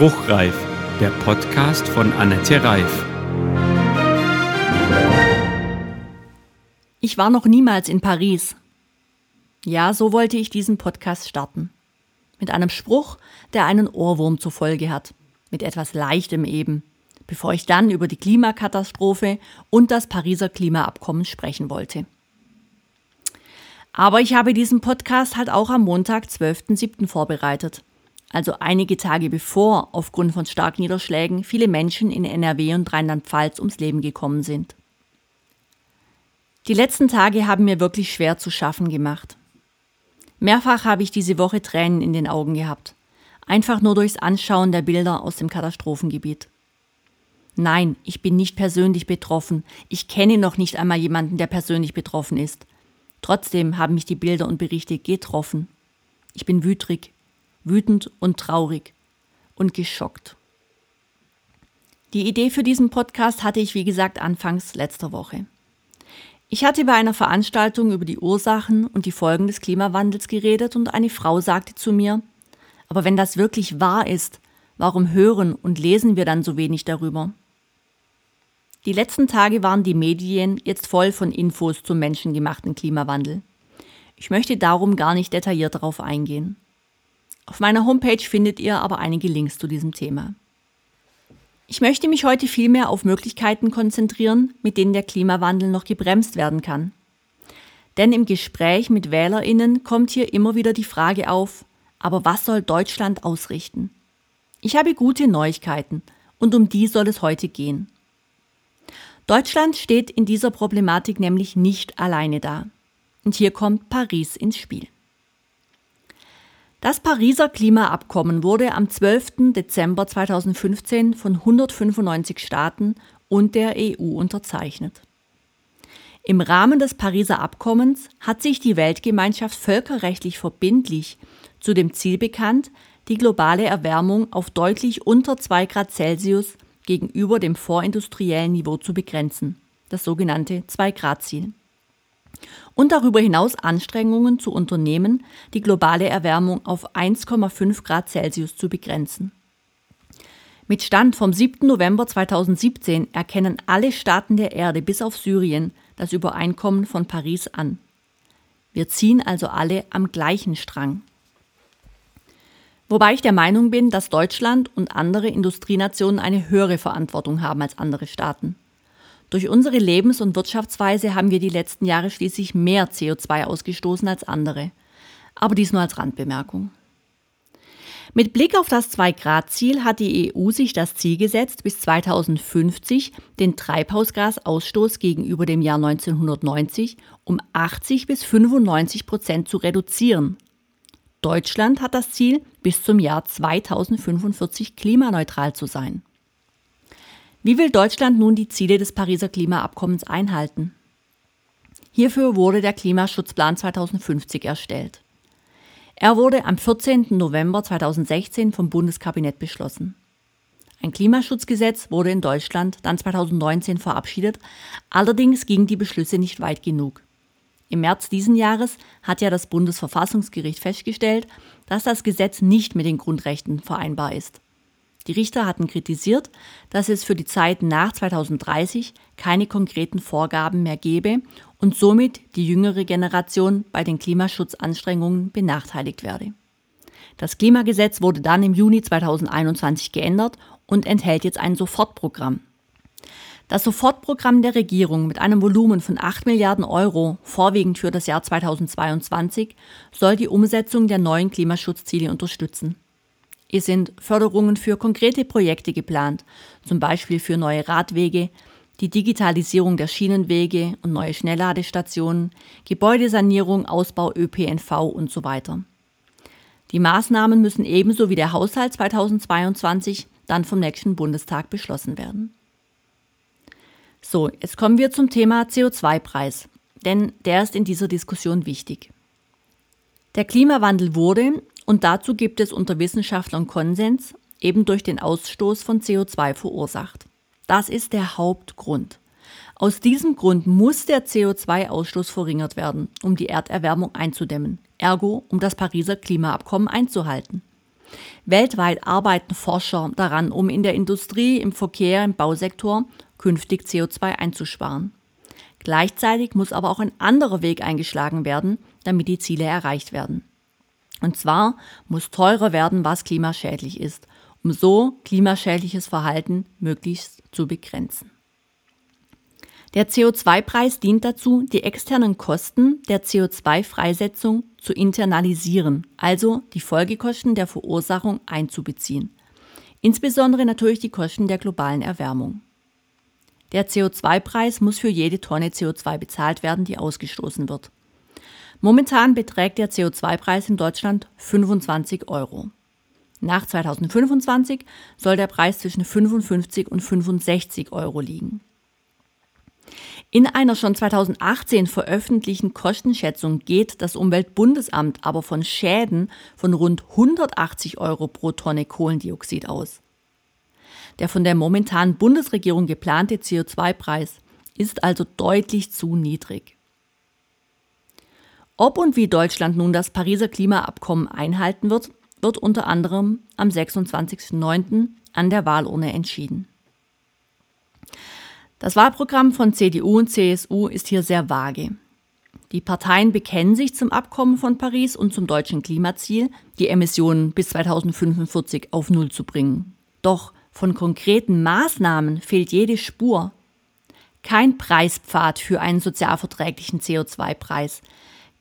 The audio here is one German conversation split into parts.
Spruchreif, der Podcast von Annette Reif. Ich war noch niemals in Paris. Ja, so wollte ich diesen Podcast starten. Mit einem Spruch, der einen Ohrwurm zur Folge hat. Mit etwas Leichtem eben. Bevor ich dann über die Klimakatastrophe und das Pariser Klimaabkommen sprechen wollte. Aber ich habe diesen Podcast halt auch am Montag, 12.07. vorbereitet. Also einige Tage bevor aufgrund von Starkniederschlägen viele Menschen in NRW und Rheinland-Pfalz ums Leben gekommen sind. Die letzten Tage haben mir wirklich schwer zu schaffen gemacht. Mehrfach habe ich diese Woche Tränen in den Augen gehabt. Einfach nur durchs Anschauen der Bilder aus dem Katastrophengebiet. Nein, ich bin nicht persönlich betroffen. Ich kenne noch nicht einmal jemanden, der persönlich betroffen ist. Trotzdem haben mich die Bilder und Berichte getroffen. Ich bin wütrig, wütend und traurig und geschockt. Die Idee für diesen Podcast hatte ich, wie gesagt, anfangs letzter Woche. Ich hatte bei einer Veranstaltung über die Ursachen und die Folgen des Klimawandels geredet und eine Frau sagte zu mir, aber wenn das wirklich wahr ist, warum hören und lesen wir dann so wenig darüber? Die letzten Tage waren die Medien jetzt voll von Infos zum menschengemachten Klimawandel. Ich möchte darum gar nicht detailliert darauf eingehen. Auf meiner Homepage findet ihr aber einige Links zu diesem Thema. Ich möchte mich heute vielmehr auf Möglichkeiten konzentrieren, mit denen der Klimawandel noch gebremst werden kann. Denn im Gespräch mit Wählerinnen kommt hier immer wieder die Frage auf, aber was soll Deutschland ausrichten? Ich habe gute Neuigkeiten und um die soll es heute gehen. Deutschland steht in dieser Problematik nämlich nicht alleine da. Und hier kommt Paris ins Spiel. Das Pariser Klimaabkommen wurde am 12. Dezember 2015 von 195 Staaten und der EU unterzeichnet. Im Rahmen des Pariser Abkommens hat sich die Weltgemeinschaft völkerrechtlich verbindlich zu dem Ziel bekannt, die globale Erwärmung auf deutlich unter 2 Grad Celsius gegenüber dem vorindustriellen Niveau zu begrenzen, das sogenannte Zwei-Grad-Ziel. Und darüber hinaus Anstrengungen zu unternehmen, die globale Erwärmung auf 1,5 Grad Celsius zu begrenzen. Mit Stand vom 7. November 2017 erkennen alle Staaten der Erde bis auf Syrien das Übereinkommen von Paris an. Wir ziehen also alle am gleichen Strang. Wobei ich der Meinung bin, dass Deutschland und andere Industrienationen eine höhere Verantwortung haben als andere Staaten. Durch unsere Lebens- und Wirtschaftsweise haben wir die letzten Jahre schließlich mehr CO2 ausgestoßen als andere. Aber dies nur als Randbemerkung. Mit Blick auf das 2-Grad-Ziel hat die EU sich das Ziel gesetzt, bis 2050 den Treibhausgasausstoß gegenüber dem Jahr 1990 um 80 bis 95 Prozent zu reduzieren. Deutschland hat das Ziel, bis zum Jahr 2045 klimaneutral zu sein. Wie will Deutschland nun die Ziele des Pariser Klimaabkommens einhalten? Hierfür wurde der Klimaschutzplan 2050 erstellt. Er wurde am 14. November 2016 vom Bundeskabinett beschlossen. Ein Klimaschutzgesetz wurde in Deutschland dann 2019 verabschiedet, allerdings gingen die Beschlüsse nicht weit genug. Im März diesen Jahres hat ja das Bundesverfassungsgericht festgestellt, dass das Gesetz nicht mit den Grundrechten vereinbar ist. Die Richter hatten kritisiert, dass es für die Zeit nach 2030 keine konkreten Vorgaben mehr gebe und somit die jüngere Generation bei den Klimaschutzanstrengungen benachteiligt werde. Das Klimagesetz wurde dann im Juni 2021 geändert und enthält jetzt ein Sofortprogramm. Das Sofortprogramm der Regierung mit einem Volumen von 8 Milliarden Euro, vorwiegend für das Jahr 2022, soll die Umsetzung der neuen Klimaschutzziele unterstützen. Es sind Förderungen für konkrete Projekte geplant, zum Beispiel für neue Radwege, die Digitalisierung der Schienenwege und neue Schnellladestationen, Gebäudesanierung, Ausbau ÖPNV und so weiter. Die Maßnahmen müssen ebenso wie der Haushalt 2022 dann vom nächsten Bundestag beschlossen werden. So, jetzt kommen wir zum Thema CO2-Preis, denn der ist in dieser Diskussion wichtig. Der Klimawandel wurde, und dazu gibt es unter Wissenschaftlern Konsens, eben durch den Ausstoß von CO2 verursacht. Das ist der Hauptgrund. Aus diesem Grund muss der CO2-Ausstoß verringert werden, um die Erderwärmung einzudämmen, ergo um das Pariser Klimaabkommen einzuhalten. Weltweit arbeiten Forscher daran, um in der Industrie, im Verkehr, im Bausektor künftig CO2 einzusparen. Gleichzeitig muss aber auch ein anderer Weg eingeschlagen werden, damit die Ziele erreicht werden. Und zwar muss teurer werden, was klimaschädlich ist, um so klimaschädliches Verhalten möglichst zu begrenzen. Der CO2-Preis dient dazu, die externen Kosten der CO2-Freisetzung zu internalisieren, also die Folgekosten der Verursachung einzubeziehen. Insbesondere natürlich die Kosten der globalen Erwärmung. Der CO2-Preis muss für jede Tonne CO2 bezahlt werden, die ausgestoßen wird. Momentan beträgt der CO2-Preis in Deutschland 25 Euro. Nach 2025 soll der Preis zwischen 55 und 65 Euro liegen. In einer schon 2018 veröffentlichten Kostenschätzung geht das Umweltbundesamt aber von Schäden von rund 180 Euro pro Tonne Kohlendioxid aus. Der von der momentanen Bundesregierung geplante CO2-Preis ist also deutlich zu niedrig. Ob und wie Deutschland nun das Pariser Klimaabkommen einhalten wird, wird unter anderem am 26.09. an der Wahlurne entschieden. Das Wahlprogramm von CDU und CSU ist hier sehr vage. Die Parteien bekennen sich zum Abkommen von Paris und zum deutschen Klimaziel, die Emissionen bis 2045 auf Null zu bringen. Doch von konkreten Maßnahmen fehlt jede Spur. Kein Preispfad für einen sozialverträglichen CO2-Preis,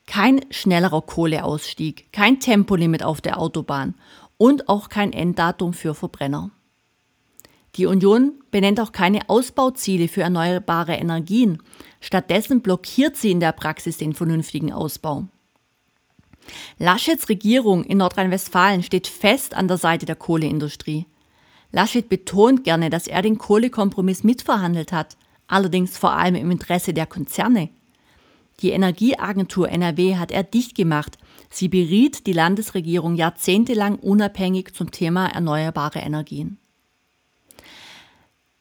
kein schnellerer Kohleausstieg, kein Tempolimit auf der Autobahn und auch kein Enddatum für Verbrenner. Die Union benennt auch keine Ausbauziele für erneuerbare Energien. Stattdessen blockiert sie in der Praxis den vernünftigen Ausbau. Laschets Regierung in Nordrhein-Westfalen steht fest an der Seite der Kohleindustrie. Laschet betont gerne, dass er den Kohlekompromiss mitverhandelt hat, allerdings vor allem im Interesse der Konzerne. Die Energieagentur NRW hat er dicht gemacht. Sie beriet die Landesregierung jahrzehntelang unabhängig zum Thema erneuerbare Energien.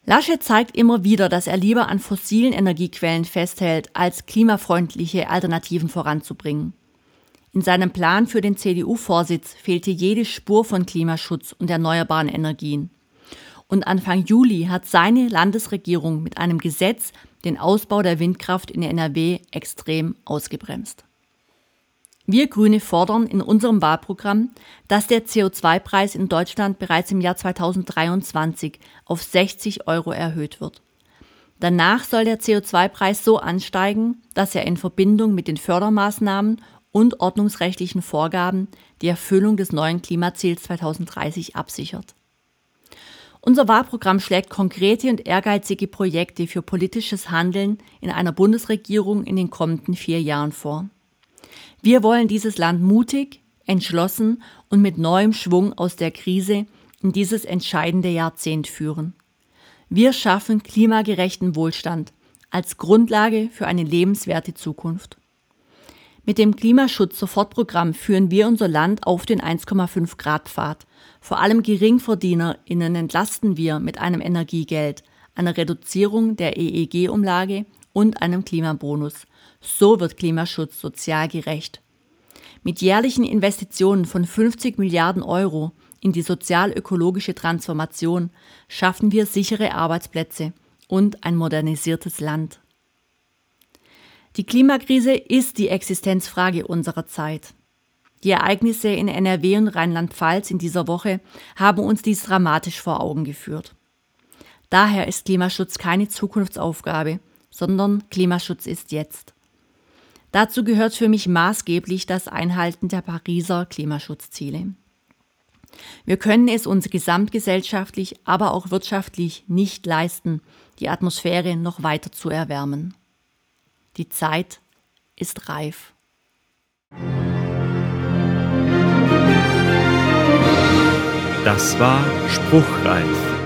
Laschet zeigt immer wieder, dass er lieber an fossilen Energiequellen festhält, als klimafreundliche Alternativen voranzubringen. In seinem Plan für den CDU-Vorsitz fehlte jede Spur von Klimaschutz und erneuerbaren Energien. Und Anfang Juli hat seine Landesregierung mit einem Gesetz den Ausbau der Windkraft in NRW extrem ausgebremst. Wir Grüne fordern in unserem Wahlprogramm, dass der CO2-Preis in Deutschland bereits im Jahr 2023 auf 60 Euro erhöht wird. Danach soll der CO2-Preis so ansteigen, dass er in Verbindung mit den Fördermaßnahmen und ordnungsrechtlichen Vorgaben die Erfüllung des neuen Klimaziels 2030 absichert. Unser Wahlprogramm schlägt konkrete und ehrgeizige Projekte für politisches Handeln in einer Bundesregierung in den kommenden vier Jahren vor. Wir wollen dieses Land mutig, entschlossen und mit neuem Schwung aus der Krise in dieses entscheidende Jahrzehnt führen. Wir schaffen klimagerechten Wohlstand als Grundlage für eine lebenswerte Zukunft. Mit dem Klimaschutz-Sofortprogramm führen wir unser Land auf den 1,5 Grad Pfad. Vor allem GeringverdienerInnen entlasten wir mit einem Energiegeld, einer Reduzierung der EEG-Umlage und einem Klimabonus. So wird Klimaschutz sozial gerecht. Mit jährlichen Investitionen von 50 Milliarden Euro in die sozial-ökologische Transformation schaffen wir sichere Arbeitsplätze und ein modernisiertes Land. Die Klimakrise ist die Existenzfrage unserer Zeit. Die Ereignisse in NRW und Rheinland-Pfalz in dieser Woche haben uns dies dramatisch vor Augen geführt. Daher ist Klimaschutz keine Zukunftsaufgabe, sondern Klimaschutz ist jetzt. Dazu gehört für mich maßgeblich das Einhalten der Pariser Klimaschutzziele. Wir können es uns gesamtgesellschaftlich, aber auch wirtschaftlich nicht leisten, die Atmosphäre noch weiter zu erwärmen. Die Zeit ist reif. Das war Spruchreif